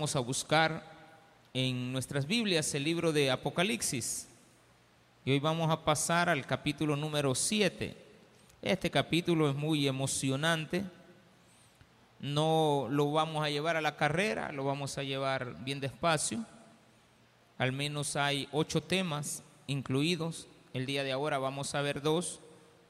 Vamos a buscar en nuestras Biblias el libro de Apocalipsis. Y hoy vamos a pasar al capítulo número 7. Este capítulo es muy emocionante. No lo vamos a llevar a la carrera, lo vamos a llevar bien despacio. Al menos hay ocho temas incluidos. El día de ahora vamos a ver dos.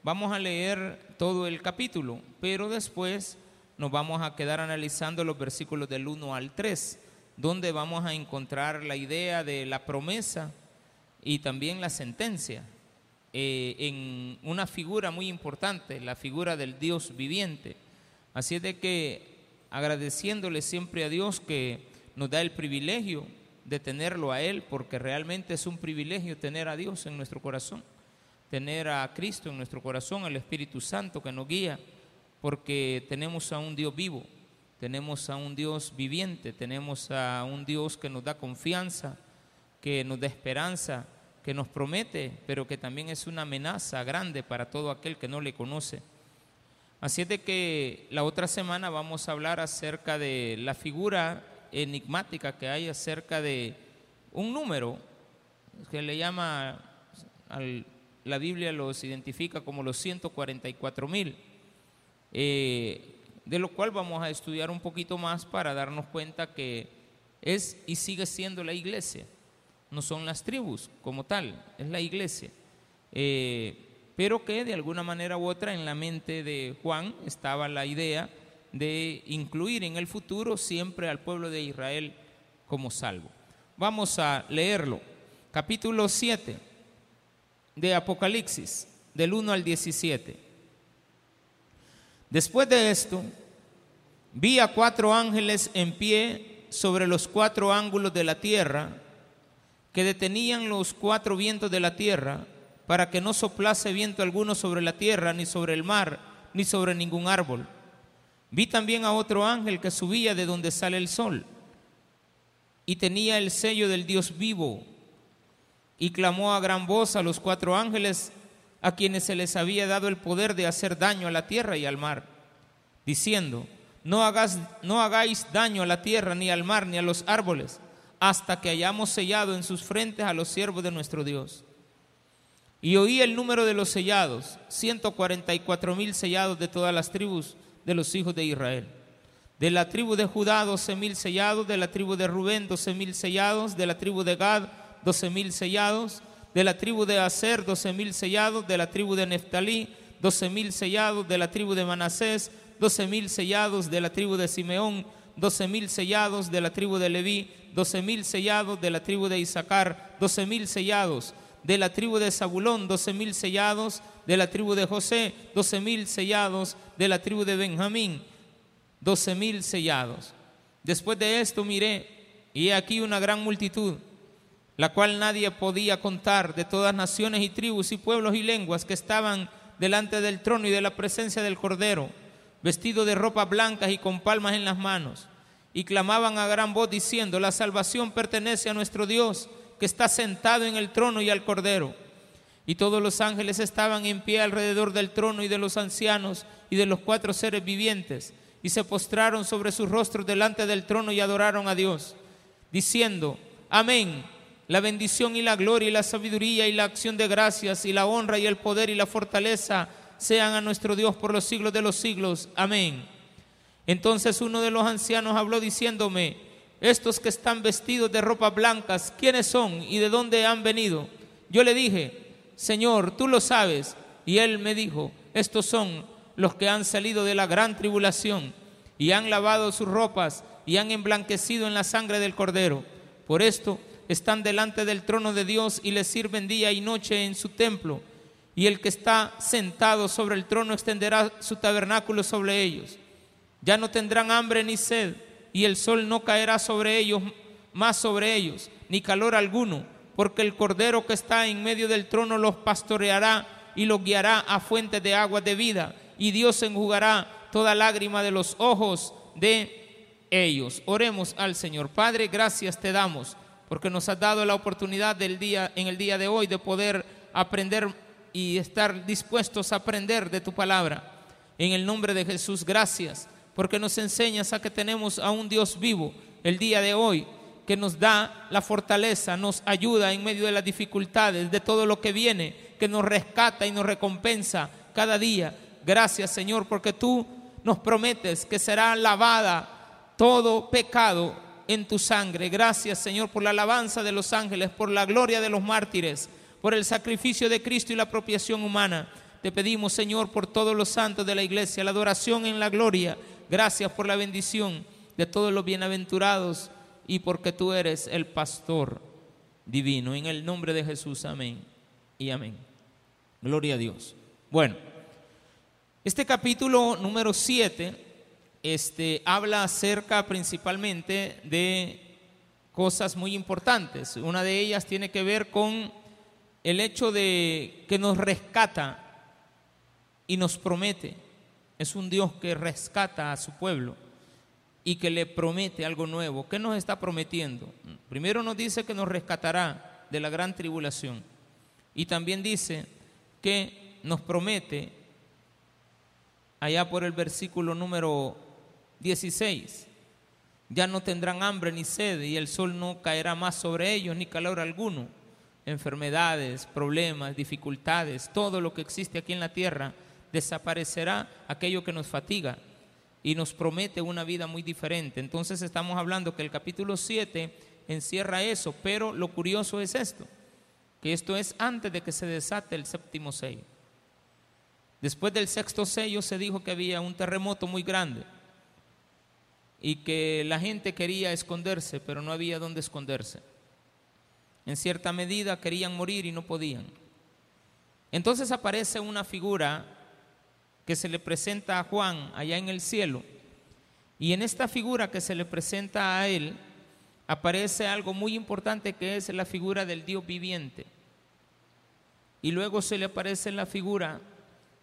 Vamos a leer todo el capítulo, pero después nos vamos a quedar analizando los versículos del 1 al 3, donde vamos a encontrar la idea de la promesa y también la sentencia, eh, en una figura muy importante, la figura del Dios viviente. Así es de que agradeciéndole siempre a Dios que nos da el privilegio de tenerlo a Él, porque realmente es un privilegio tener a Dios en nuestro corazón, tener a Cristo en nuestro corazón, al Espíritu Santo que nos guía porque tenemos a un Dios vivo, tenemos a un Dios viviente, tenemos a un Dios que nos da confianza, que nos da esperanza, que nos promete, pero que también es una amenaza grande para todo aquel que no le conoce. Así es que la otra semana vamos a hablar acerca de la figura enigmática que hay acerca de un número que le llama, la Biblia los identifica como los 144 mil. Eh, de lo cual vamos a estudiar un poquito más para darnos cuenta que es y sigue siendo la iglesia, no son las tribus como tal, es la iglesia. Eh, pero que de alguna manera u otra en la mente de Juan estaba la idea de incluir en el futuro siempre al pueblo de Israel como salvo. Vamos a leerlo. Capítulo 7 de Apocalipsis, del 1 al 17. Después de esto, vi a cuatro ángeles en pie sobre los cuatro ángulos de la tierra, que detenían los cuatro vientos de la tierra, para que no soplase viento alguno sobre la tierra, ni sobre el mar, ni sobre ningún árbol. Vi también a otro ángel que subía de donde sale el sol, y tenía el sello del Dios vivo, y clamó a gran voz a los cuatro ángeles a quienes se les había dado el poder de hacer daño a la tierra y al mar, diciendo, no, hagas, no hagáis daño a la tierra, ni al mar, ni a los árboles, hasta que hayamos sellado en sus frentes a los siervos de nuestro Dios. Y oí el número de los sellados, 144 mil sellados de todas las tribus de los hijos de Israel. De la tribu de Judá, doce mil sellados, de la tribu de Rubén, doce mil sellados, de la tribu de Gad, doce mil sellados, de la tribu de Aser, doce mil sellados, de la tribu de Neftalí, doce mil sellados, de la tribu de Manasés, doce mil sellados, de la tribu de Simeón, doce mil sellados, de la tribu de Leví, doce mil sellados, de la tribu de Isaacar, doce mil sellados, de la tribu de Zabulón, doce mil sellados, de la tribu de José, doce mil sellados, de la tribu de Benjamín, doce mil sellados. Después de esto miré, y he aquí una gran multitud la cual nadie podía contar, de todas naciones y tribus y pueblos y lenguas que estaban delante del trono y de la presencia del Cordero, vestidos de ropas blancas y con palmas en las manos, y clamaban a gran voz diciendo, la salvación pertenece a nuestro Dios, que está sentado en el trono y al Cordero. Y todos los ángeles estaban en pie alrededor del trono y de los ancianos y de los cuatro seres vivientes, y se postraron sobre sus rostros delante del trono y adoraron a Dios, diciendo, Amén la bendición y la gloria y la sabiduría y la acción de gracias y la honra y el poder y la fortaleza sean a nuestro Dios por los siglos de los siglos. Amén. Entonces uno de los ancianos habló diciéndome, estos que están vestidos de ropas blancas, ¿quiénes son y de dónde han venido? Yo le dije, Señor, tú lo sabes. Y él me dijo, estos son los que han salido de la gran tribulación y han lavado sus ropas y han emblanquecido en la sangre del cordero. Por esto están delante del trono de Dios y le sirven día y noche en su templo. Y el que está sentado sobre el trono extenderá su tabernáculo sobre ellos. Ya no tendrán hambre ni sed, y el sol no caerá sobre ellos, más sobre ellos, ni calor alguno, porque el cordero que está en medio del trono los pastoreará y los guiará a fuentes de agua de vida, y Dios enjugará toda lágrima de los ojos de ellos. Oremos al Señor. Padre, gracias te damos porque nos has dado la oportunidad del día, en el día de hoy de poder aprender y estar dispuestos a aprender de tu palabra. En el nombre de Jesús, gracias, porque nos enseñas a que tenemos a un Dios vivo, el día de hoy, que nos da la fortaleza, nos ayuda en medio de las dificultades, de todo lo que viene, que nos rescata y nos recompensa cada día. Gracias Señor, porque tú nos prometes que será lavada todo pecado en tu sangre. Gracias Señor por la alabanza de los ángeles, por la gloria de los mártires, por el sacrificio de Cristo y la apropiación humana. Te pedimos Señor por todos los santos de la iglesia, la adoración en la gloria. Gracias por la bendición de todos los bienaventurados y porque tú eres el pastor divino. En el nombre de Jesús, amén y amén. Gloria a Dios. Bueno, este capítulo número 7 este, habla acerca principalmente de cosas muy importantes. Una de ellas tiene que ver con el hecho de que nos rescata y nos promete. Es un Dios que rescata a su pueblo y que le promete algo nuevo. ¿Qué nos está prometiendo? Primero nos dice que nos rescatará de la gran tribulación y también dice que nos promete allá por el versículo número 16. Ya no tendrán hambre ni sed y el sol no caerá más sobre ellos ni calor alguno. Enfermedades, problemas, dificultades, todo lo que existe aquí en la tierra, desaparecerá aquello que nos fatiga, y nos promete una vida muy diferente. Entonces estamos hablando que el capítulo 7 encierra eso, pero lo curioso es esto, que esto es antes de que se desate el séptimo sello. Después del sexto sello se dijo que había un terremoto muy grande y que la gente quería esconderse, pero no había dónde esconderse. En cierta medida querían morir y no podían. Entonces aparece una figura que se le presenta a Juan allá en el cielo. Y en esta figura que se le presenta a él aparece algo muy importante que es la figura del Dios viviente. Y luego se le aparece la figura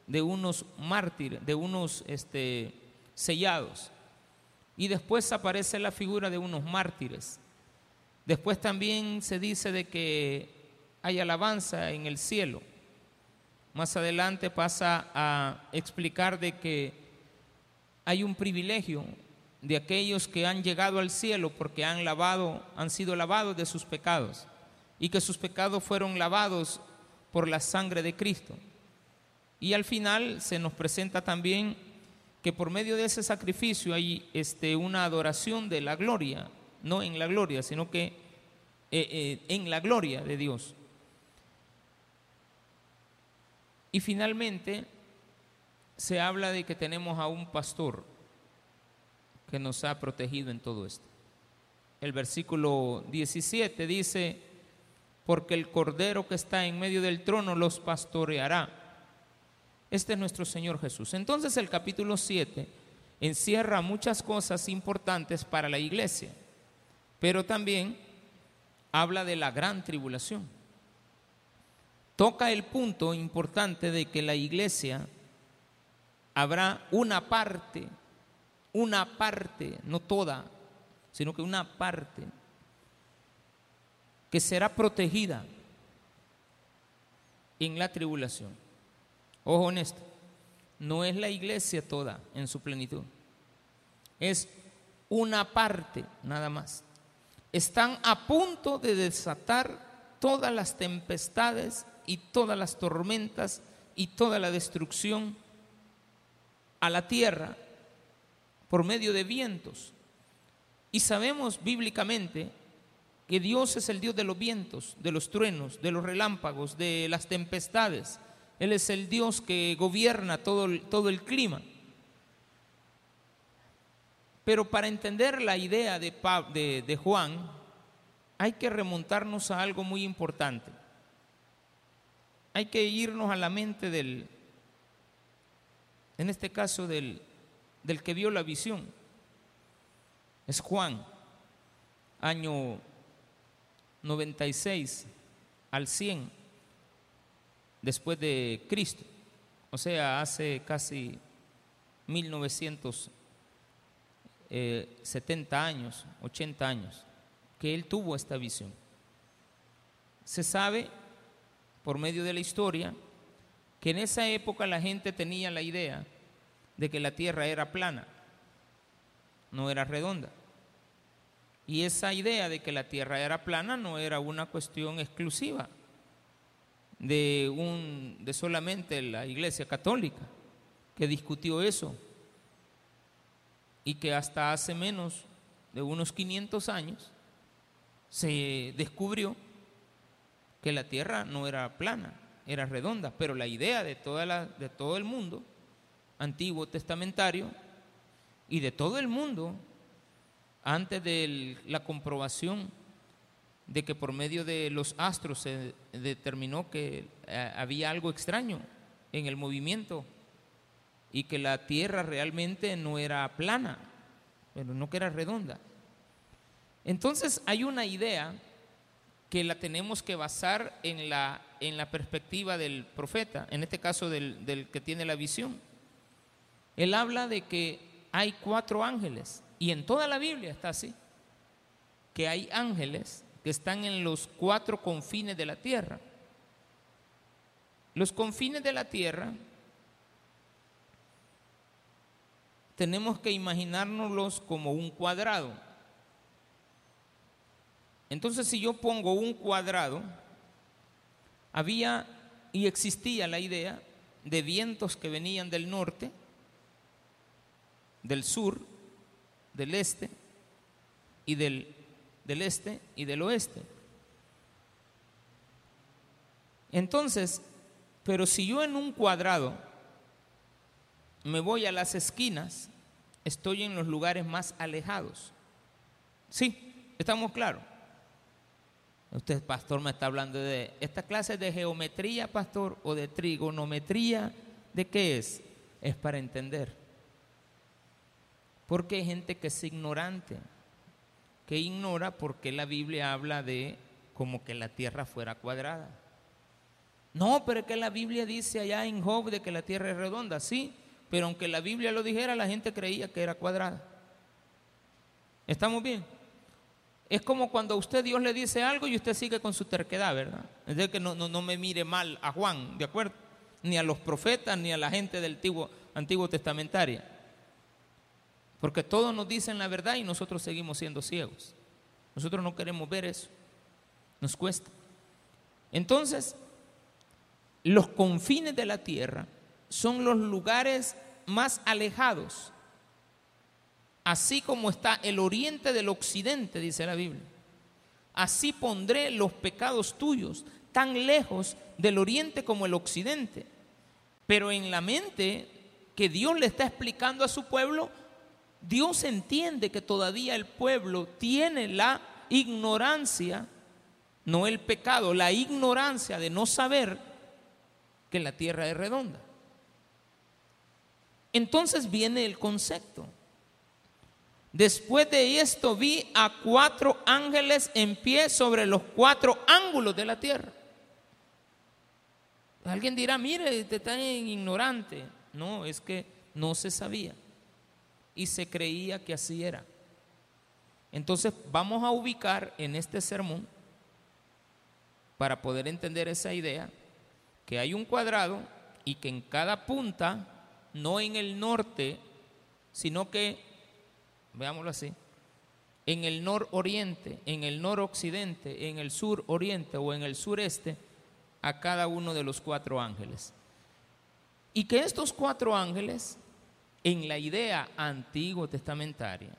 de unos mártires, de unos este, sellados. Y después aparece la figura de unos mártires. Después también se dice de que hay alabanza en el cielo. Más adelante pasa a explicar de que hay un privilegio de aquellos que han llegado al cielo porque han lavado, han sido lavados de sus pecados y que sus pecados fueron lavados por la sangre de Cristo. Y al final se nos presenta también que por medio de ese sacrificio hay este, una adoración de la gloria, no en la gloria, sino que eh, eh, en la gloria de Dios. Y finalmente se habla de que tenemos a un pastor que nos ha protegido en todo esto. El versículo 17 dice, porque el cordero que está en medio del trono los pastoreará. Este es nuestro Señor Jesús. Entonces el capítulo 7 encierra muchas cosas importantes para la iglesia, pero también habla de la gran tribulación toca el punto importante de que la iglesia habrá una parte, una parte, no toda, sino que una parte que será protegida en la tribulación. Ojo en esto, no es la iglesia toda en su plenitud, es una parte nada más. Están a punto de desatar todas las tempestades y todas las tormentas y toda la destrucción a la tierra por medio de vientos. Y sabemos bíblicamente que Dios es el Dios de los vientos, de los truenos, de los relámpagos, de las tempestades. Él es el Dios que gobierna todo el, todo el clima. Pero para entender la idea de, de, Juan, hay que remontarnos a algo muy importante hay que irnos a la mente del, en este caso del, del que vio la visión. Es Juan, año 96 al 100 después de Cristo, o sea, hace casi 1970 eh, años, 80 años, que él tuvo esta visión. Se sabe por medio de la historia que en esa época la gente tenía la idea de que la tierra era plana, no era redonda. Y esa idea de que la tierra era plana no era una cuestión exclusiva de, un, de solamente la Iglesia Católica, que discutió eso y que hasta hace menos de unos 500 años se descubrió que la tierra no era plana, era redonda, pero la idea de, toda la, de todo el mundo, antiguo testamentario, y de todo el mundo, antes de la comprobación de que por medio de los astros se determinó que eh, había algo extraño en el movimiento y que la tierra realmente no era plana, pero no que era redonda. Entonces hay una idea que la tenemos que basar en la, en la perspectiva del profeta, en este caso del, del que tiene la visión. Él habla de que hay cuatro ángeles, y en toda la Biblia está así, que hay ángeles que están en los cuatro confines de la tierra. Los confines de la tierra tenemos que imaginárnoslos como un cuadrado. Entonces, si yo pongo un cuadrado, había y existía la idea de vientos que venían del norte, del sur, del este y del del este y del oeste. Entonces, pero si yo en un cuadrado me voy a las esquinas, estoy en los lugares más alejados. Sí, estamos claros. Usted, pastor, me está hablando de esta clase de geometría, pastor, o de trigonometría. ¿De qué es? Es para entender. Porque hay gente que es ignorante que ignora por qué la Biblia habla de como que la tierra fuera cuadrada. No, pero es que la Biblia dice allá en Job de que la tierra es redonda, sí, pero aunque la Biblia lo dijera, la gente creía que era cuadrada. ¿Estamos bien? Es como cuando a usted Dios le dice algo y usted sigue con su terquedad, ¿verdad? Es decir, que no, no, no me mire mal a Juan, ¿de acuerdo? Ni a los profetas, ni a la gente del Antiguo, Antiguo Testamentario. Porque todos nos dicen la verdad y nosotros seguimos siendo ciegos. Nosotros no queremos ver eso. Nos cuesta. Entonces, los confines de la tierra son los lugares más alejados, así como está el oriente del occidente, dice la Biblia. Así pondré los pecados tuyos tan lejos del oriente como el occidente. Pero en la mente que Dios le está explicando a su pueblo, Dios entiende que todavía el pueblo tiene la ignorancia, no el pecado, la ignorancia de no saber que la tierra es redonda. Entonces viene el concepto. Después de esto vi a cuatro ángeles en pie sobre los cuatro ángulos de la tierra. Alguien dirá, mire, te están ignorante. No, es que no se sabía y se creía que así era. Entonces vamos a ubicar en este sermón, para poder entender esa idea, que hay un cuadrado y que en cada punta, no en el norte, sino que, veámoslo así, en el nororiente, en el noroccidente, en el suroriente o en el sureste, a cada uno de los cuatro ángeles. Y que estos cuatro ángeles en la idea antiguo testamentaria.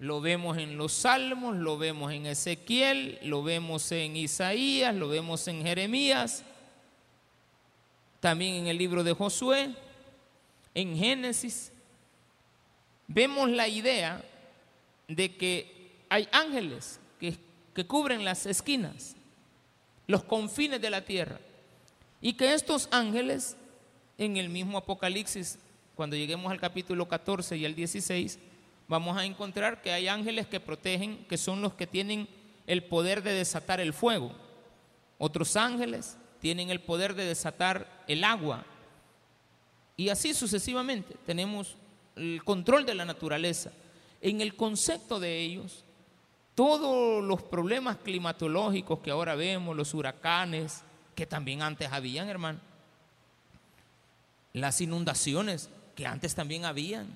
Lo vemos en los Salmos, lo vemos en Ezequiel, lo vemos en Isaías, lo vemos en Jeremías, también en el libro de Josué, en Génesis. Vemos la idea de que hay ángeles que, que cubren las esquinas, los confines de la tierra, y que estos ángeles, en el mismo Apocalipsis cuando lleguemos al capítulo 14 y al 16, vamos a encontrar que hay ángeles que protegen, que son los que tienen el poder de desatar el fuego. Otros ángeles tienen el poder de desatar el agua. Y así sucesivamente tenemos el control de la naturaleza. En el concepto de ellos, todos los problemas climatológicos que ahora vemos, los huracanes, que también antes habían, hermano, las inundaciones, que antes también habían.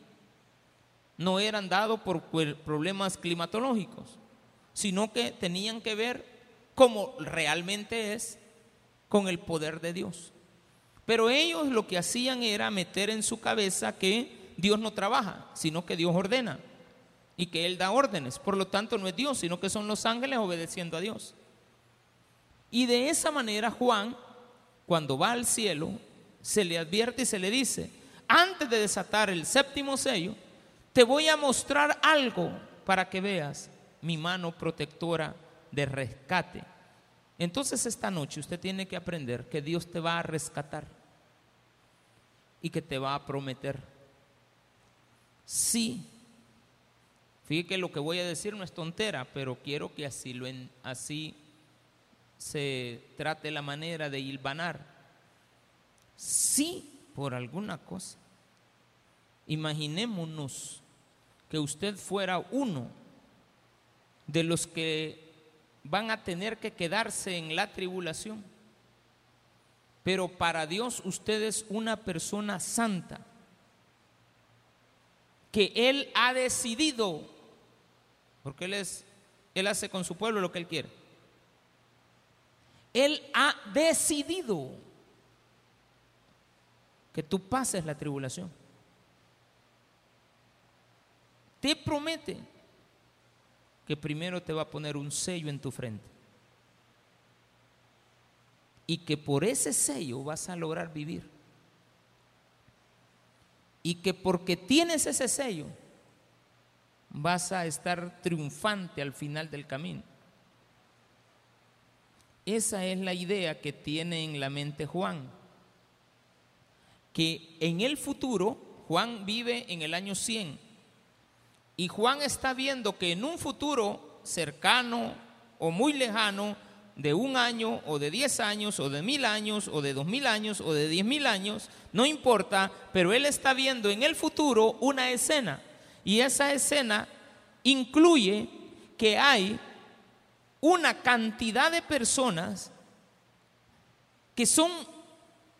no eran dados por problemas climatológicos, sino que tenían que ver como realmente es con el poder de Dios. Pero ellos lo que hacían era meter en su cabeza que Dios no trabaja, sino que Dios ordena y que Él da órdenes. Por lo tanto, no es Dios, sino que son los ángeles obedeciendo a Dios. Y de esa manera Juan, cuando va al cielo, se le advierte y se le dice, antes de desatar el séptimo sello, te voy a mostrar algo para que veas mi mano protectora de rescate. Entonces esta noche usted tiene que aprender que Dios te va a rescatar y que te va a prometer. Sí. Fíjate que lo que voy a decir no es tontera, pero quiero que así, lo así se trate la manera de hilvanar. Sí, por alguna cosa. Imaginémonos que usted fuera uno de los que van a tener que quedarse en la tribulación pero para Dios usted es una persona santa, que Él ha decidido, porque Él, es, Él hace con su pueblo lo que Él quiere. Él ha decidido que tú pases la tribulación. Te promete que primero te va a poner un sello en tu frente y que por ese sello vas a lograr vivir. Y que porque tienes ese sello vas a estar triunfante al final del camino. Esa es la idea que tiene en la mente Juan. Que en el futuro, Juan vive en el año 100. Y Juan está viendo que en un futuro cercano o muy lejano, de un año o de diez años o de mil años o de dos mil años o de diez mil años, no importa, pero él está viendo en el futuro una escena y esa escena incluye que hay una cantidad de personas que son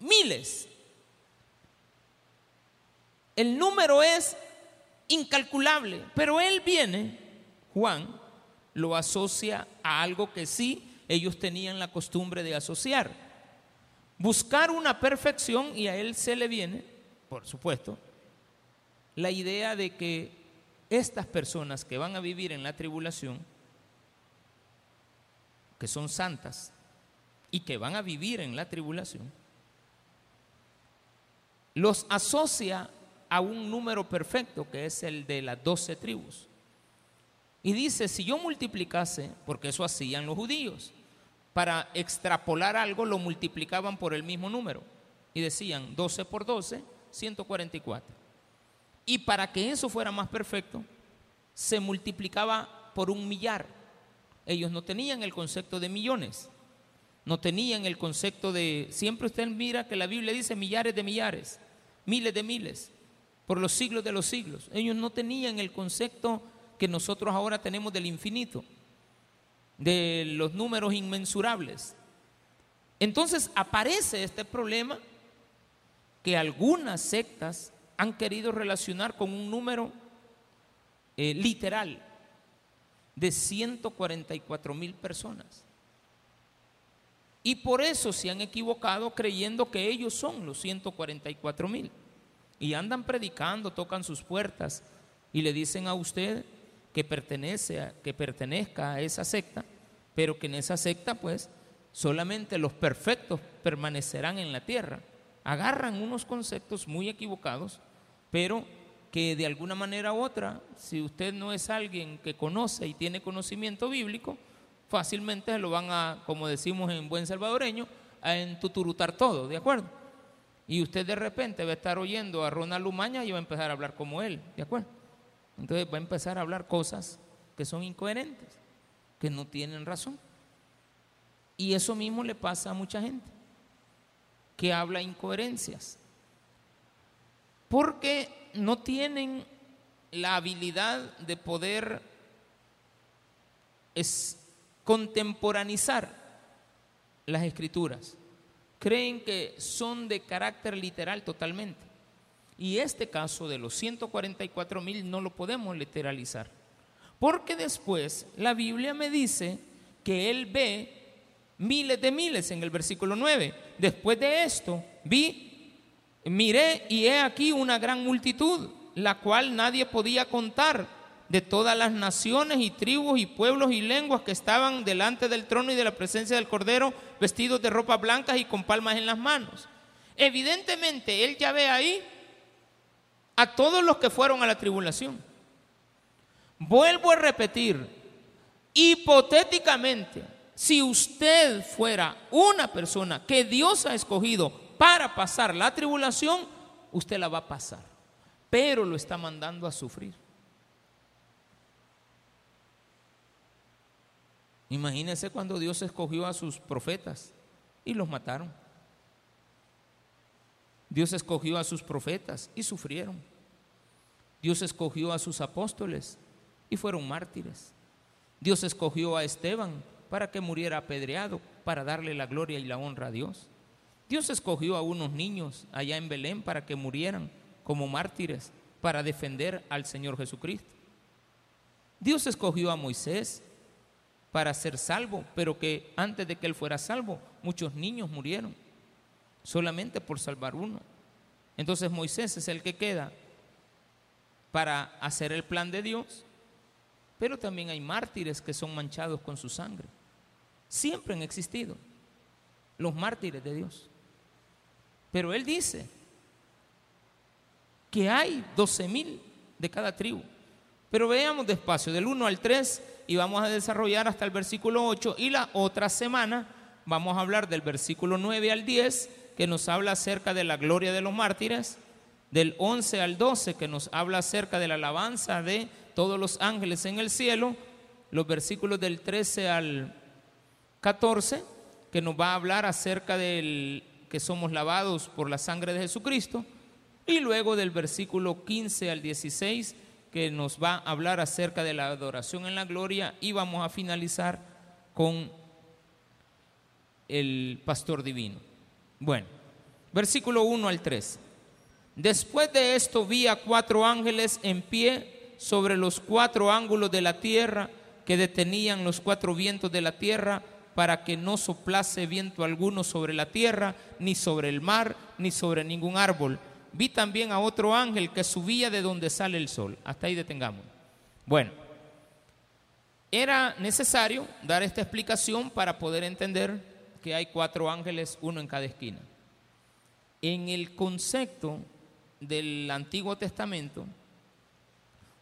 miles. El número es incalculable, pero él viene, Juan, lo asocia a algo que sí ellos tenían la costumbre de asociar. Buscar una perfección y a él se le viene, por supuesto, la idea de que estas personas que van a vivir en la tribulación, que son santas y que van a vivir en la tribulación, los asocia a un número perfecto que es el de las doce tribus. Y dice, si yo multiplicase, porque eso hacían los judíos, para extrapolar algo lo multiplicaban por el mismo número y decían 12 por 12, 144. Y para que eso fuera más perfecto, se multiplicaba por un millar. Ellos no tenían el concepto de millones, no tenían el concepto de, siempre usted mira que la Biblia dice millares de millares, miles de miles, por los siglos de los siglos. Ellos no tenían el concepto que nosotros ahora tenemos del infinito de los números inmensurables. Entonces aparece este problema que algunas sectas han querido relacionar con un número eh, literal de 144 mil personas. Y por eso se han equivocado creyendo que ellos son los 144 mil. Y andan predicando, tocan sus puertas y le dicen a usted que, pertenece que pertenezca a esa secta, pero que en esa secta pues solamente los perfectos permanecerán en la tierra. Agarran unos conceptos muy equivocados, pero que de alguna manera u otra, si usted no es alguien que conoce y tiene conocimiento bíblico, fácilmente lo van a, como decimos en buen salvadoreño, a entuturutar todo, ¿de acuerdo? Y usted de repente va a estar oyendo a Ronald Lumaña y va a empezar a hablar como él, ¿de acuerdo? Entonces va a empezar a hablar cosas que son incoherentes, que no tienen razón. Y eso mismo le pasa a mucha gente, que habla incoherencias, porque no tienen la habilidad de poder es contemporanizar las escrituras. Creen que son de carácter literal totalmente. Y este caso de los 144 mil no lo podemos literalizar. Porque después la Biblia me dice que Él ve miles de miles en el versículo 9. Después de esto, vi, miré y he aquí una gran multitud, la cual nadie podía contar, de todas las naciones y tribus y pueblos y lenguas que estaban delante del trono y de la presencia del Cordero, vestidos de ropas blancas y con palmas en las manos. Evidentemente, Él ya ve ahí a todos los que fueron a la tribulación. Vuelvo a repetir, hipotéticamente, si usted fuera una persona que Dios ha escogido para pasar la tribulación, usted la va a pasar, pero lo está mandando a sufrir. Imagínese cuando Dios escogió a sus profetas y los mataron. Dios escogió a sus profetas y sufrieron. Dios escogió a sus apóstoles y fueron mártires. Dios escogió a Esteban para que muriera apedreado, para darle la gloria y la honra a Dios. Dios escogió a unos niños allá en Belén para que murieran como mártires, para defender al Señor Jesucristo. Dios escogió a Moisés para ser salvo, pero que antes de que él fuera salvo, muchos niños murieron, solamente por salvar uno. Entonces Moisés es el que queda para hacer el plan de Dios pero también hay mártires que son manchados con su sangre. Siempre han existido los mártires de Dios. Pero Él dice que hay 12 mil de cada tribu. Pero veamos despacio, del 1 al 3, y vamos a desarrollar hasta el versículo 8. Y la otra semana vamos a hablar del versículo 9 al 10, que nos habla acerca de la gloria de los mártires. Del 11 al 12, que nos habla acerca de la alabanza de todos los ángeles en el cielo, los versículos del 13 al 14, que nos va a hablar acerca del que somos lavados por la sangre de Jesucristo, y luego del versículo 15 al 16, que nos va a hablar acerca de la adoración en la gloria, y vamos a finalizar con el pastor divino. Bueno, versículo 1 al 3. Después de esto vi a cuatro ángeles en pie sobre los cuatro ángulos de la tierra que detenían los cuatro vientos de la tierra para que no soplase viento alguno sobre la tierra, ni sobre el mar, ni sobre ningún árbol. Vi también a otro ángel que subía de donde sale el sol. Hasta ahí detengamos. Bueno, era necesario dar esta explicación para poder entender que hay cuatro ángeles, uno en cada esquina. En el concepto del Antiguo Testamento,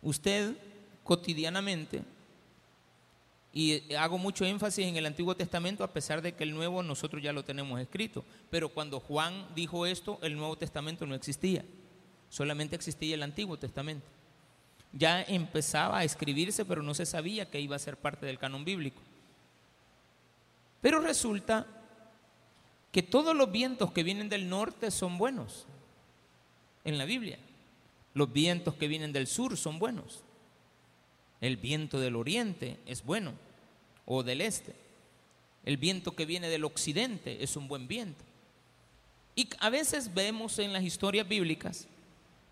Usted cotidianamente, y hago mucho énfasis en el Antiguo Testamento a pesar de que el Nuevo nosotros ya lo tenemos escrito, pero cuando Juan dijo esto, el Nuevo Testamento no existía, solamente existía el Antiguo Testamento. Ya empezaba a escribirse, pero no se sabía que iba a ser parte del canon bíblico. Pero resulta que todos los vientos que vienen del norte son buenos en la Biblia. Los vientos que vienen del sur son buenos. El viento del oriente es bueno, o del este. El viento que viene del occidente es un buen viento. Y a veces vemos en las historias bíblicas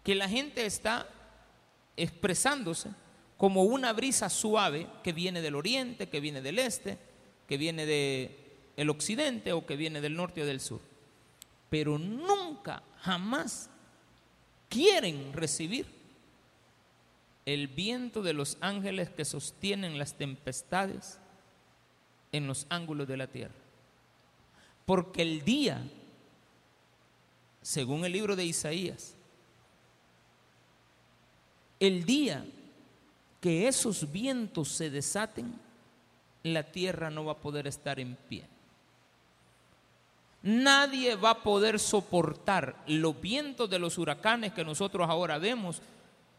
que la gente está expresándose como una brisa suave que viene del oriente, que viene del este, que viene del occidente o que viene del norte o del sur. Pero nunca, jamás quieren recibir el viento de los ángeles que sostienen las tempestades en los ángulos de la tierra. Porque el día, según el libro de Isaías, el día que esos vientos se desaten, la tierra no va a poder estar en pie. Nadie va a poder soportar los vientos de los huracanes que nosotros ahora vemos.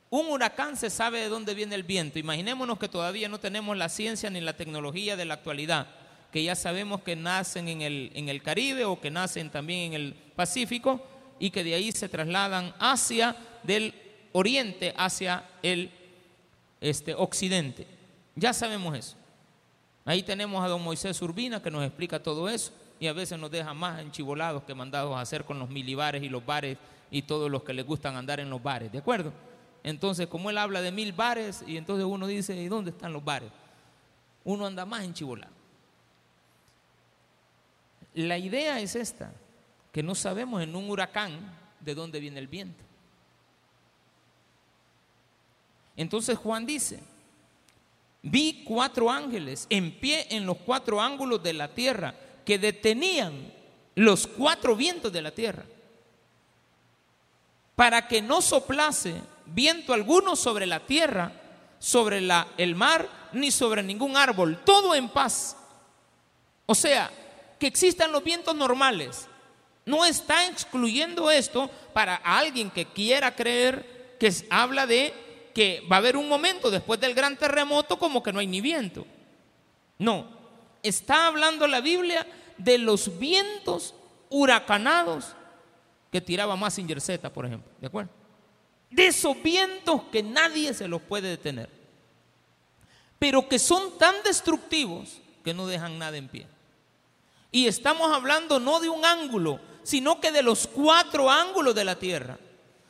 Un huracán se sabe de dónde viene el viento. Imaginémonos que todavía no tenemos la ciencia ni la tecnología de la actualidad, que ya sabemos que nacen en el, en el Caribe o que nacen también en el Pacífico y que de ahí se trasladan hacia del oriente hacia el este, occidente. Ya sabemos eso. Ahí tenemos a don Moisés Urbina que nos explica todo eso y a veces nos deja más enchivolados que mandados a hacer con los milibares y los bares y todos los que les gustan andar en los bares, ¿de acuerdo? Entonces, como él habla de mil bares, y entonces uno dice, ¿y dónde están los bares? Uno anda más en Chibolá. La idea es esta, que no sabemos en un huracán de dónde viene el viento. Entonces Juan dice, vi cuatro ángeles en pie en los cuatro ángulos de la tierra que detenían los cuatro vientos de la tierra para que no soplase viento alguno sobre la tierra, sobre la, el mar, ni sobre ningún árbol, todo en paz. O sea, que existan los vientos normales. No está excluyendo esto para alguien que quiera creer que habla de que va a haber un momento después del gran terremoto como que no hay ni viento. No, está hablando la Biblia de los vientos huracanados que tiraba más Z, por ejemplo. ¿De acuerdo? De esos vientos que nadie se los puede detener. Pero que son tan destructivos que no dejan nada en pie. Y estamos hablando no de un ángulo, sino que de los cuatro ángulos de la tierra.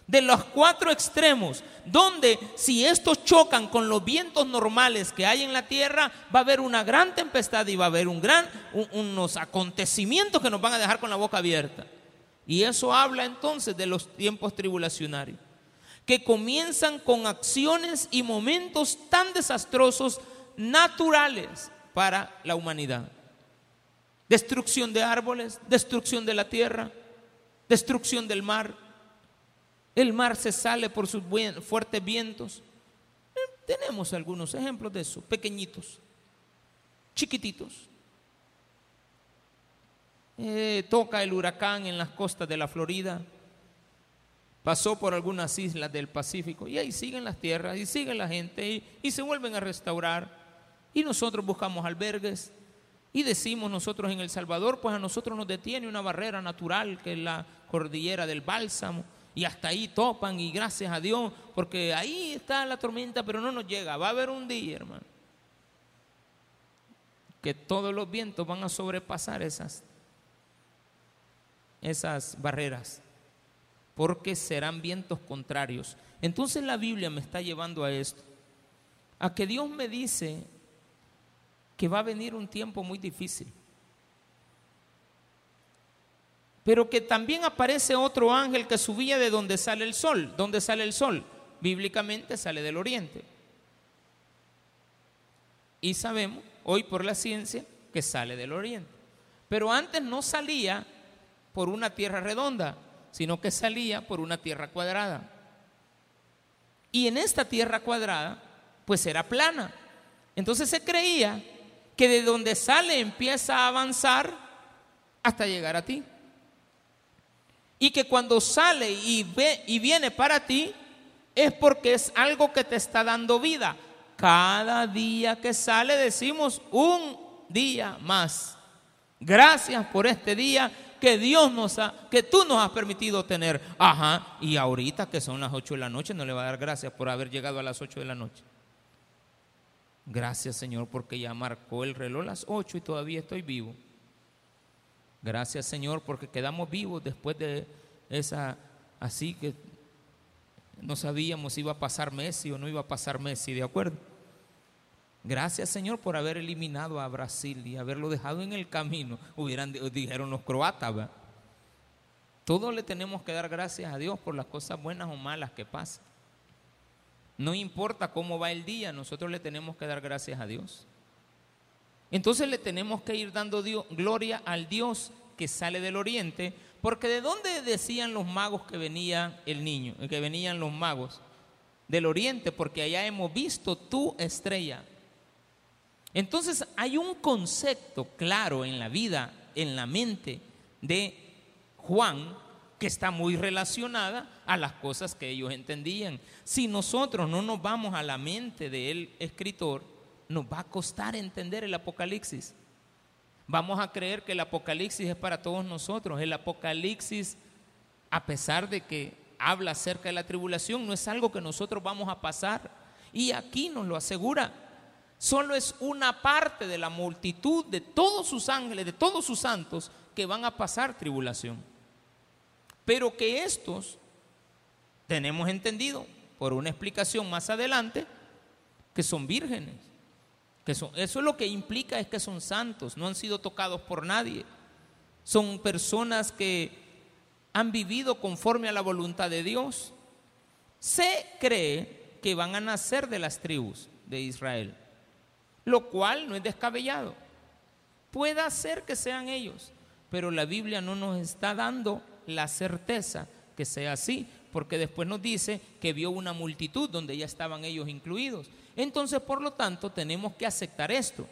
De los cuatro extremos, donde si estos chocan con los vientos normales que hay en la tierra, va a haber una gran tempestad y va a haber un gran, unos acontecimientos que nos van a dejar con la boca abierta. Y eso habla entonces de los tiempos tribulacionarios, que comienzan con acciones y momentos tan desastrosos naturales para la humanidad. Destrucción de árboles, destrucción de la tierra, destrucción del mar. El mar se sale por sus fuertes vientos. Eh, tenemos algunos ejemplos de eso, pequeñitos, chiquititos. Eh, toca el huracán en las costas de la Florida, pasó por algunas islas del Pacífico y ahí siguen las tierras y sigue la gente y, se vuelven a restaurar. Y nosotros buscamos albergues y decimos nosotros en El Salvador, pues a nosotros nos detiene una barrera natural que es la cordillera del Bálsamo y hasta ahí topan y gracias a Dios, porque ahí está la tormenta, pero no nos llega. Va a haber un día, hermano, que todos los vientos van a sobrepasar esas esas barreras, porque serán vientos contrarios. Entonces la Biblia me está llevando a esto, a que Dios me dice que va a venir un tiempo muy difícil. Pero que también aparece otro ángel que subía de donde sale el sol. ¿Dónde sale el sol? Bíblicamente sale del oriente. Y sabemos, hoy por la ciencia, que sale del oriente. Pero antes no salía por una tierra redonda, sino que salía por una tierra cuadrada. Y en esta tierra cuadrada, pues era plana. Entonces se creía que de donde sale empieza a avanzar hasta llegar a ti. Y que cuando sale y, ve, y viene para ti, es porque es algo que te está dando vida. Cada día que sale decimos un día más. Gracias por este día que Dios nos ha, que tú nos has permitido tener. Ajá, y ahorita que son las 8 de la noche, no le va a dar gracias por haber llegado a las 8 de la noche. Gracias Señor porque ya marcó el reloj las 8 y todavía estoy vivo. Gracias Señor porque quedamos vivos después de esa, así que no sabíamos si iba a pasar Messi o no iba a pasar Messi, ¿de acuerdo? Gracias Señor por haber eliminado a Brasil y haberlo dejado en el camino, hubieran, dijeron los croatas. ¿verdad? Todo le tenemos que dar gracias a Dios por las cosas buenas o malas que pasan. No importa cómo va el día, nosotros le tenemos que dar gracias a Dios. Entonces le tenemos que ir dando gloria al Dios que sale del oriente, porque de dónde decían los magos que venía el niño, que venían los magos? Del oriente, porque allá hemos visto tu estrella. Entonces hay un concepto claro en la vida, en la mente de Juan, que está muy relacionada a las cosas que ellos entendían. Si nosotros no nos vamos a la mente del escritor, nos va a costar entender el Apocalipsis. Vamos a creer que el Apocalipsis es para todos nosotros. El Apocalipsis, a pesar de que habla acerca de la tribulación, no es algo que nosotros vamos a pasar. Y aquí nos lo asegura solo es una parte de la multitud de todos sus ángeles, de todos sus santos que van a pasar tribulación. Pero que estos tenemos entendido por una explicación más adelante que son vírgenes. Que eso es lo que implica es que son santos, no han sido tocados por nadie. Son personas que han vivido conforme a la voluntad de Dios. Se cree que van a nacer de las tribus de Israel, lo cual no es descabellado. Puede ser que sean ellos, pero la Biblia no nos está dando la certeza que sea así, porque después nos dice que vio una multitud donde ya estaban ellos incluidos. Entonces, por lo tanto, tenemos que aceptar esto,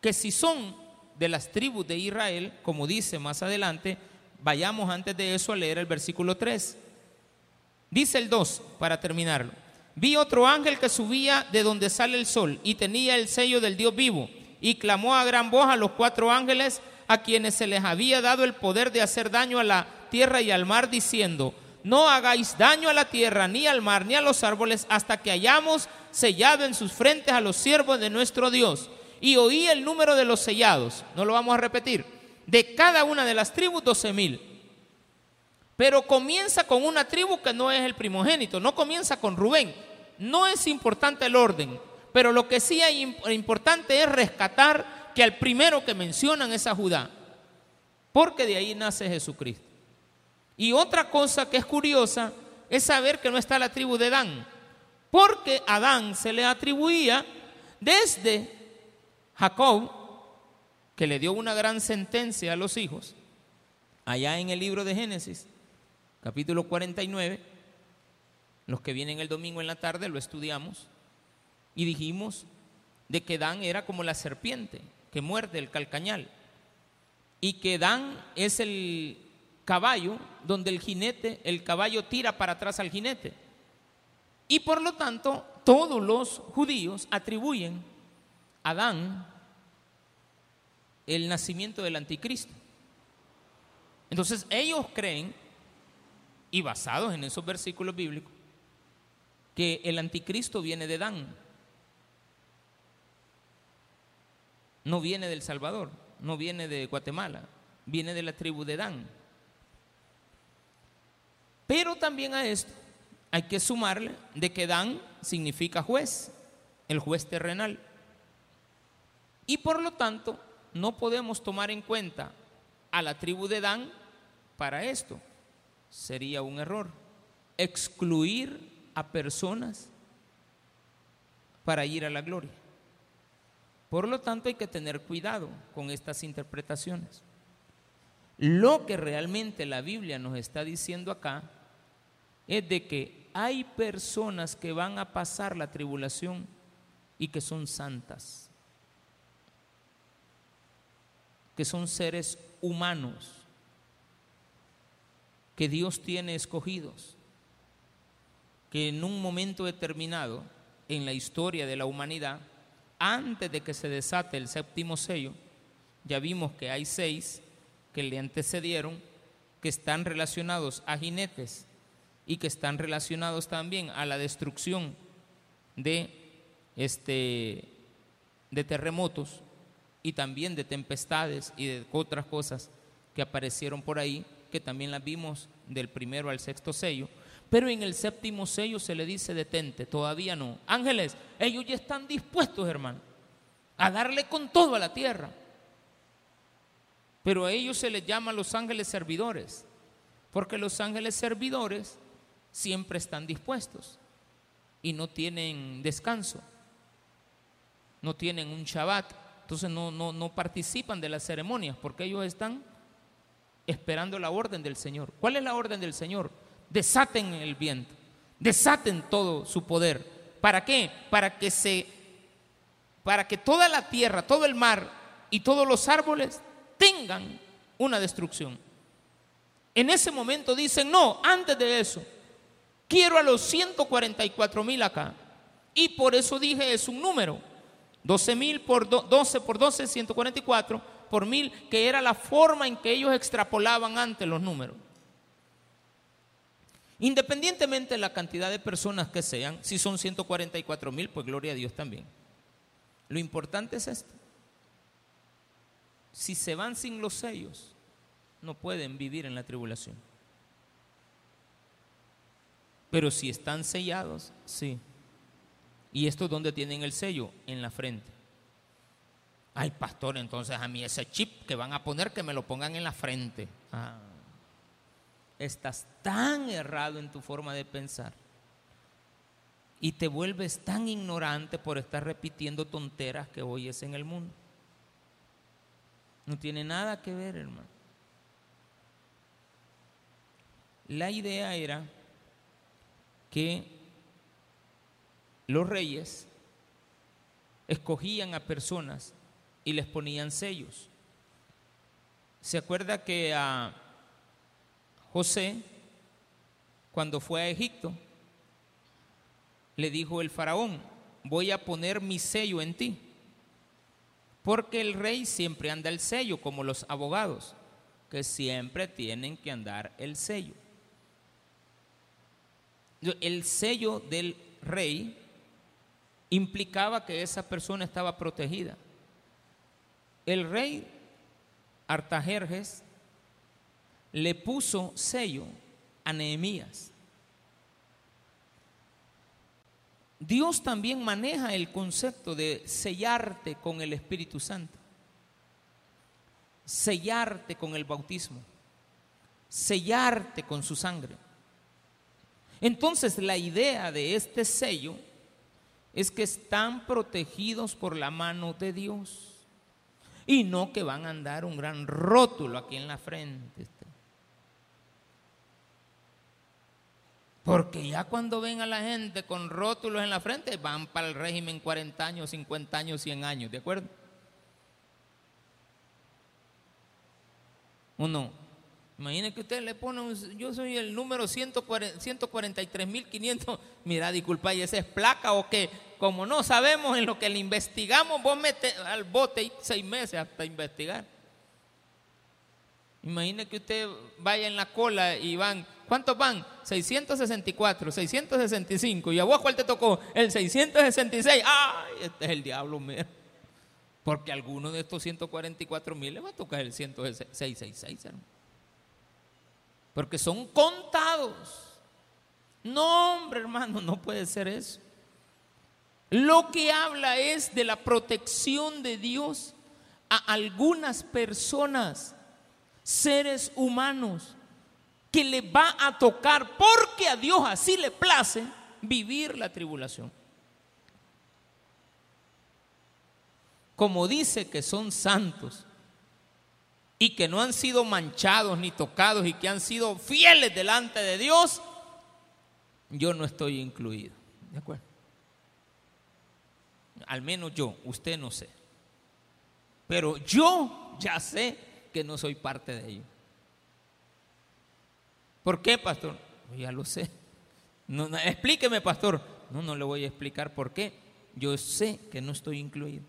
que si son de las tribus de Israel, como dice más adelante, vayamos antes de eso a leer el versículo 3. Dice el 2, para terminarlo. Vi otro ángel que subía de donde sale el sol y tenía el sello del Dios vivo y clamó a gran voz a los cuatro ángeles a quienes se les había dado el poder de hacer daño a la tierra y al mar, diciendo, no hagáis daño a la tierra, ni al mar, ni a los árboles, hasta que hayamos sellado en sus frentes a los siervos de nuestro Dios. Y oí el número de los sellados, no lo vamos a repetir, de cada una de las tribus, doce mil. Pero comienza con una tribu que no es el primogénito, no comienza con Rubén. No es importante el orden, pero lo que sí es importante es rescatar que al primero que mencionan es a Judá, porque de ahí nace Jesucristo. Y otra cosa que es curiosa es saber que no está la tribu de Dan, porque a Dan se le atribuía desde Jacob, que le dio una gran sentencia a los hijos, allá en el libro de Génesis, capítulo 49, los que vienen el domingo en la tarde lo estudiamos y dijimos de que Dan era como la serpiente, que muerde el calcañal. Y que Dan es el caballo donde el jinete, el caballo tira para atrás al jinete. Y por lo tanto, todos los judíos atribuyen a Dan el nacimiento del anticristo. Entonces ellos creen, y basados en esos versículos bíblicos, que el anticristo viene de Dan. no viene del Salvador, no viene de Guatemala, viene de la tribu de Dan. Pero también a esto hay que sumarle de que Dan significa juez, el juez terrenal. Y por lo tanto, no podemos tomar en cuenta a la tribu de Dan para esto. Sería un error. Excluir a personas para ir a la gloria. Por lo tanto, hay que tener cuidado con estas interpretaciones. Lo que realmente la Biblia nos está diciendo acá es de que hay personas que van a pasar la tribulación y que son santas, que son seres humanos, que Dios tiene escogidos, que en un momento determinado en la historia de la humanidad antes de que se desate el séptimo sello, ya vimos que hay seis que le antecedieron, que están relacionados a jinetes y que están relacionados también a la destrucción de, este, de terremotos y también de tempestades y de otras cosas que aparecieron por ahí, que también las vimos del primero al sexto sello. Pero en el séptimo sello se le dice detente, todavía no. Ángeles, ellos ya están dispuestos, hermano, a darle con todo a la tierra. Pero a ellos se les llama los ángeles servidores, porque los ángeles servidores siempre están dispuestos y no tienen descanso, no tienen un Shabbat, entonces no, no, no participan de las ceremonias, porque ellos están esperando la orden del Señor. ¿Cuál es la orden del Señor? desaten el viento, desaten todo su poder. ¿Para qué? Para que se para que toda la tierra, todo el mar y todos los árboles tengan una destrucción. En ese momento dicen, no, antes de eso, quiero a los 144 mil acá. Y por eso dije, es un número. 12 mil por 12 por 12, 144 por mil, que era la forma en que ellos extrapolaban antes los números. Independientemente de la cantidad de personas que sean, si son 144 mil, pues gloria a Dios también. Lo importante es esto. Si se van sin los sellos, no pueden vivir en la tribulación. Pero si están sellados, sí. ¿Y estos dónde tienen el sello? En la frente. Ay, pastor, entonces a mí ese chip que van a poner, que me lo pongan en la frente. Ah, estás tan errado en tu forma de pensar. Y te vuelves tan ignorante por estar repitiendo tonteras que oyes en el mundo. No tiene nada que ver, hermano. La idea era que los reyes escogían a personas y les ponían sellos. ¿Se acuerda que a José, cuando fue a Egipto, le dijo el faraón, voy a poner mi sello en ti? Porque el rey siempre anda el sello, como los abogados, que siempre tienen que andar el sello. El sello del rey implicaba que esa persona estaba protegida. El rey Artajerjes le puso sello a Nehemías. Dios también maneja el concepto de sellarte con el Espíritu Santo, sellarte con el bautismo, sellarte con su sangre. Entonces la idea de este sello es que están protegidos por la mano de Dios y no que van a andar un gran rótulo aquí en la frente. Porque ya cuando ven a la gente con rótulos en la frente, van para el régimen 40 años, 50 años, 100 años, ¿de acuerdo? Uno, imagine que usted le pone, yo soy el número 143.500, mira, disculpa, ¿y esa es placa o qué? Como no sabemos en lo que le investigamos, vos metes al bote seis meses hasta investigar. Imagine que usted vaya en la cola y van, ¿cuántos van? 664, 665. ¿Y a vos cuál te tocó? El 666. ¡Ay! Este es el diablo mío. Porque a alguno de estos 144 mil le va a tocar el 166, Porque son contados. No, hombre, hermano, no puede ser eso. Lo que habla es de la protección de Dios a algunas personas seres humanos que le va a tocar, porque a Dios así le place, vivir la tribulación. Como dice que son santos y que no han sido manchados ni tocados y que han sido fieles delante de Dios, yo no estoy incluido. ¿De acuerdo? Al menos yo, usted no sé. Pero yo ya sé que no soy parte de ello. ¿Por qué, pastor? Pues ya lo sé. No, explíqueme, pastor. No, no le voy a explicar por qué. Yo sé que no estoy incluido.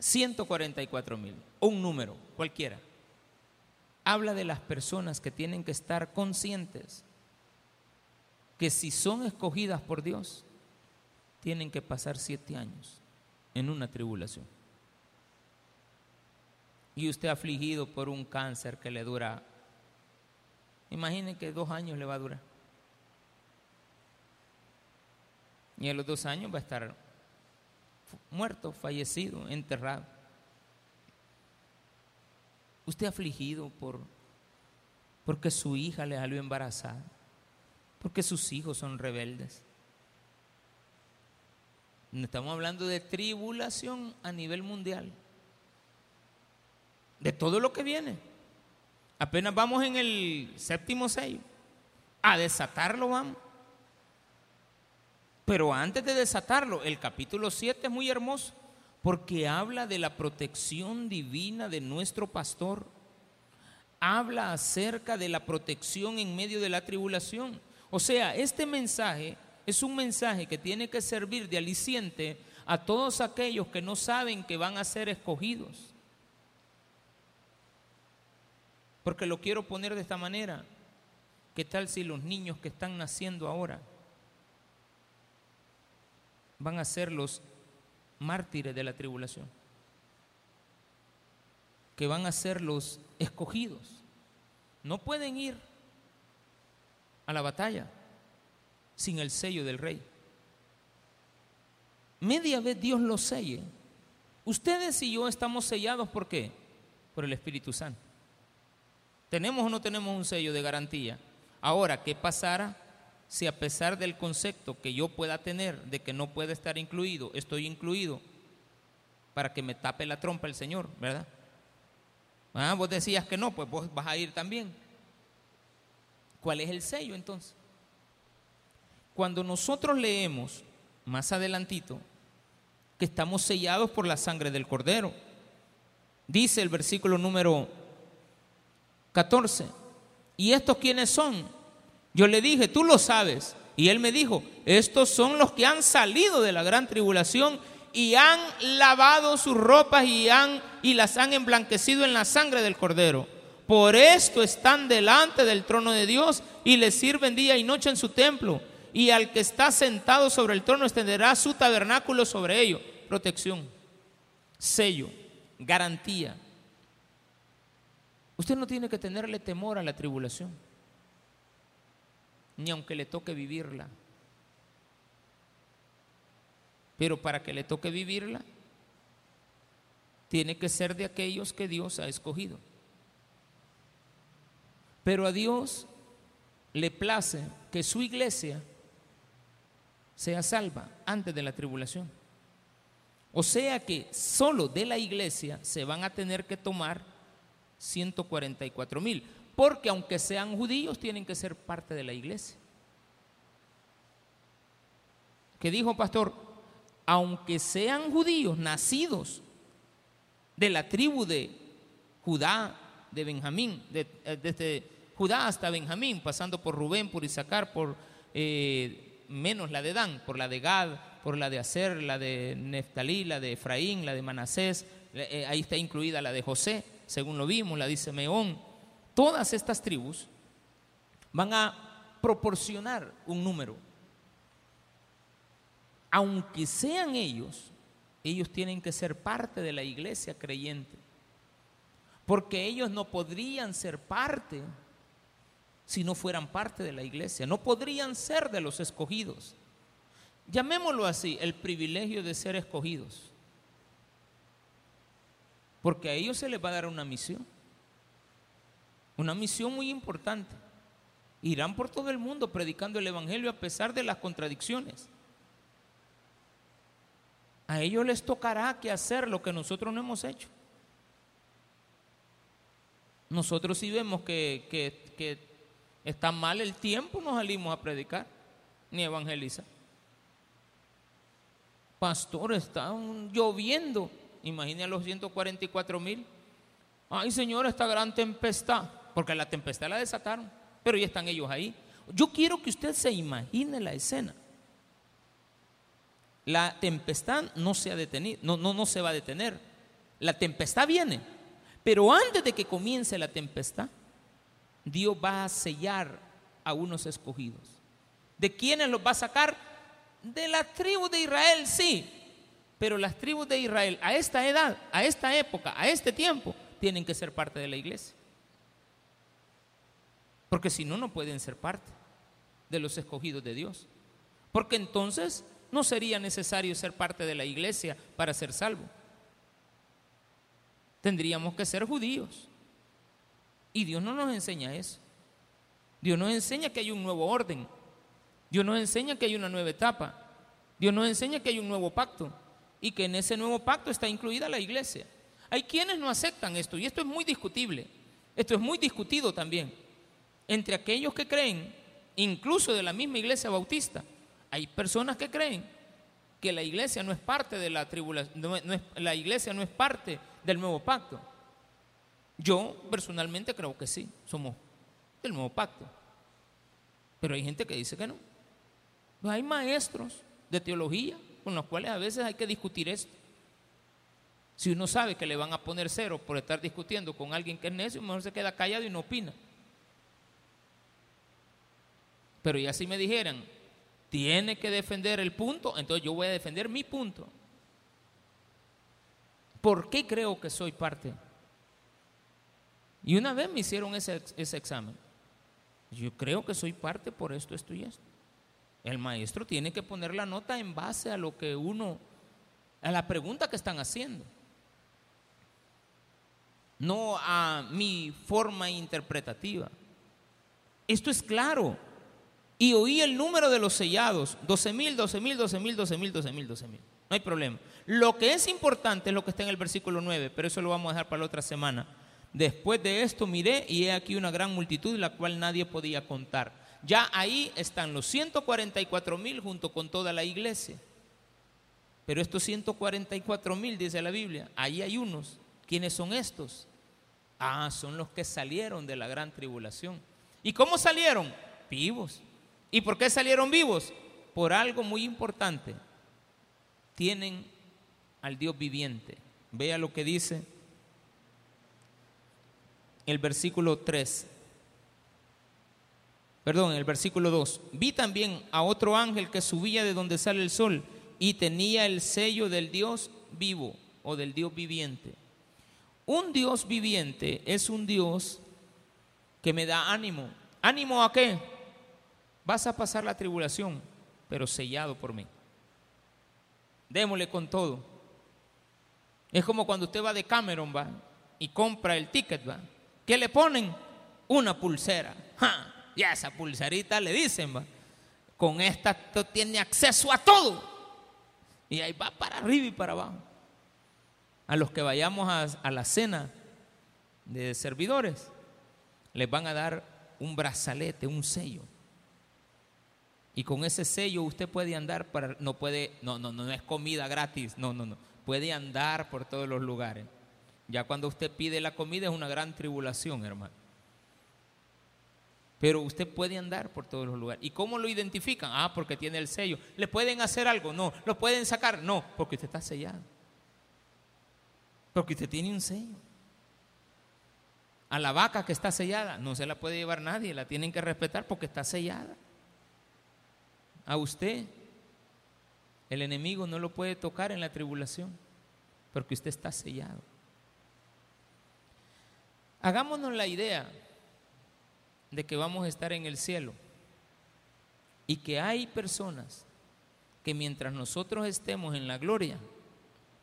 144 mil, un número, cualquiera. Habla de las personas que tienen que estar conscientes que si son escogidas por Dios, tienen que pasar siete años en una tribulación y usted afligido por un cáncer que le dura, imagine que dos años le va a durar. Y a los dos años va a estar muerto, fallecido, enterrado. Usted afligido por porque su hija le salió embarazada, porque sus hijos son rebeldes. Estamos hablando de tribulación a nivel mundial de todo lo que viene. Apenas vamos en el séptimo sello. A desatarlo vamos. Pero antes de desatarlo, el capítulo 7 es muy hermoso porque habla de la protección divina de nuestro pastor. Habla acerca de la protección en medio de la tribulación. O sea, este mensaje es un mensaje que tiene que servir de aliciente a todos aquellos que no saben que van a ser escogidos. Porque lo quiero poner de esta manera. ¿Qué tal si los niños que están naciendo ahora van a ser los mártires de la tribulación? Que van a ser los escogidos. No pueden ir a la batalla sin el sello del rey. Media vez Dios lo selle. Ustedes y yo estamos sellados por qué? Por el Espíritu Santo. ¿Tenemos o no tenemos un sello de garantía? Ahora, ¿qué pasará si a pesar del concepto que yo pueda tener de que no puede estar incluido, estoy incluido para que me tape la trompa el Señor, ¿verdad? Ah, vos decías que no, pues vos vas a ir también. ¿Cuál es el sello entonces? Cuando nosotros leemos más adelantito que estamos sellados por la sangre del cordero, dice el versículo número 14, ¿y estos quiénes son? Yo le dije, tú lo sabes. Y él me dijo, estos son los que han salido de la gran tribulación y han lavado sus ropas y, han, y las han emblanquecido en la sangre del cordero. Por esto están delante del trono de Dios y le sirven día y noche en su templo. Y al que está sentado sobre el trono extenderá su tabernáculo sobre ellos. Protección, sello, garantía. Usted no tiene que tenerle temor a la tribulación, ni aunque le toque vivirla. Pero para que le toque vivirla, tiene que ser de aquellos que Dios ha escogido. Pero a Dios le place que su iglesia sea salva antes de la tribulación. O sea que solo de la iglesia se van a tener que tomar 144 mil, porque aunque sean judíos tienen que ser parte de la iglesia. ¿Qué dijo pastor? aunque sean judíos nacidos de la tribu de Judá, de Benjamín, eh, desde Judá hasta Benjamín, pasando por Rubén, por Isaacar, por eh, menos la de Dan, por la de Gad, por la de Aser, la de Neftalí, la de Efraín, la de Manasés, eh, ahí está incluida la de José, según lo vimos, la de Simeón. Todas estas tribus van a proporcionar un número aunque sean ellos, ellos tienen que ser parte de la iglesia creyente. Porque ellos no podrían ser parte si no fueran parte de la iglesia. No podrían ser de los escogidos. Llamémoslo así, el privilegio de ser escogidos. Porque a ellos se les va a dar una misión. Una misión muy importante. Irán por todo el mundo predicando el Evangelio a pesar de las contradicciones. A ellos les tocará que hacer lo que nosotros no hemos hecho. Nosotros si vemos que, está mal el tiempo, nos salimos a predicar ni evangelizar. Pastor, está lloviendo. Imagine a los 144 mil. Ay, Señor, esta gran tempestad. Porque la tempestad la desataron. Pero ya están ellos ahí. Yo quiero que usted se imagine la escena. La tempestad no se ha detenido, no, no, no se va a detener. La tempestad viene, pero antes de que comience la tempestad, Dios va a sellar a unos escogidos. ¿De quiénes los va a sacar? De la tribu de Israel, sí. Pero las tribus de Israel a esta edad, a esta época, a este tiempo, tienen que ser parte de la iglesia. Porque si no, no pueden ser parte de los escogidos de Dios. Porque entonces no sería necesario ser parte de la iglesia para ser salvo. Tendríamos que ser judíos. Y Dios no nos enseña eso. Dios nos enseña que hay un nuevo orden. Dios nos enseña que hay una nueva etapa. Dios nos enseña que hay un nuevo pacto. Y que en ese nuevo pacto está incluida la iglesia. Hay quienes no aceptan esto. Y esto es muy discutible. Esto es muy discutido también. Entre aquellos que creen, incluso de la misma iglesia bautista, hay personas que creen que la iglesia no es parte de la tribulación, la iglesia no es parte del nuevo pacto. Yo personalmente creo que sí, somos del nuevo pacto. Pero hay gente que dice que no. Pues hay maestros de teología con los cuales a veces hay que discutir esto. Si uno sabe que le van a poner cero por estar discutiendo con alguien que es necio, mejor se queda callado y no opina. Pero ya si me dijeran, tiene que defender el punto, entonces yo voy a defender mi punto. ¿Por qué creo que soy parte? Y una vez me hicieron ese, ese examen. Yo creo que soy parte por esto, esto y esto. El maestro tiene que poner la nota en base a lo que uno, a la pregunta que están haciendo. No a mi forma interpretativa. Esto es claro. Y oí el número de los sellados, 12 mil, 12 mil, 12 mil, 12 mil, 12 mil, 12 mil. No hay problema. Lo que es importante es lo que está en el versículo 9, pero eso lo vamos a dejar para la otra semana. Después de esto miré y he aquí una gran multitud, la cual nadie podía contar. Ya ahí están los 144 mil junto con toda la iglesia. Pero estos 144 mil, dice la Biblia, ahí hay unos. ¿Quiénes son estos? Ah, son los que salieron de la gran tribulación. ¿Y cómo salieron? Vivos. ¿Y por qué salieron vivos? Por algo muy importante. Tienen al Dios viviente. Vea lo que dice el versículo 3. Perdón, el versículo 2. Vi también a otro ángel que subía de donde sale el sol y tenía el sello del Dios vivo o del Dios viviente. Un Dios viviente es un Dios que me da ánimo. ¿Ánimo a qué? Vas a pasar la tribulación, pero sellado por mí. Démosle con todo. Es como cuando usted va de Cameron, va, y compra el ticket, va. ¿Qué le ponen? Una pulsera. Y a esa pulserita le dicen, va, con esta tiene acceso a todo. Y ahí va para arriba y para abajo. A los que vayamos a, a la cena de servidores, les van a dar un brazalete, un sello. Y con ese sello usted puede andar para, no puede, no, no, no es comida gratis, no, no, no, puede andar por todos los lugares. Ya cuando usted pide la comida es una gran tribulación, hermano. Pero usted puede andar por todos los lugares. ¿Y cómo lo identifican? Ah, porque tiene el sello. ¿Le pueden hacer algo? No. ¿Lo pueden sacar? No, porque usted está sellado. Porque usted tiene un sello. A la vaca que está sellada no se la puede llevar nadie, la tienen que respetar porque está sellada. A usted el enemigo no lo puede tocar en la tribulación porque usted está sellado. Hagámonos la idea de que vamos a estar en el cielo y que hay personas que mientras nosotros estemos en la gloria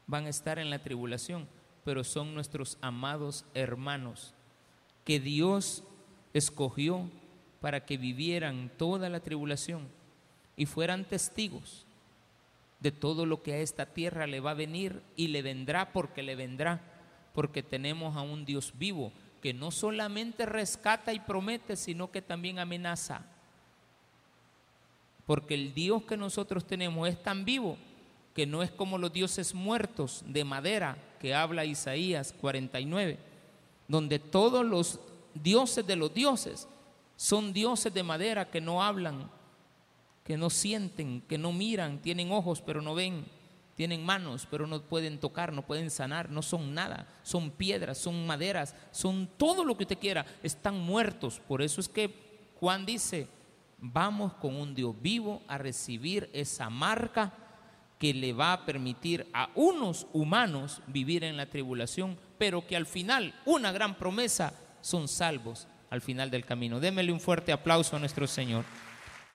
van a estar en la tribulación, pero son nuestros amados hermanos que Dios escogió para que vivieran toda la tribulación y fueran testigos de todo lo que a esta tierra le va a venir y le vendrá porque le vendrá, porque tenemos a un Dios vivo que no solamente rescata y promete, sino que también amenaza. Porque el Dios que nosotros tenemos es tan vivo que no es como los dioses muertos de madera que habla Isaías 49, donde todos los dioses de los dioses son dioses de madera que no hablan, que no sienten, que no miran, tienen ojos pero no ven, tienen manos, pero no pueden tocar, no pueden sanar, no son nada, son piedras, son maderas, son todo lo que usted quiera, están muertos. Por eso es que Juan dice, vamos con un Dios vivo a recibir esa marca que le va a permitir a unos humanos vivir en la tribulación, pero que al final, una gran promesa, son salvos al final del camino. Démele un fuerte aplauso a nuestro Señor.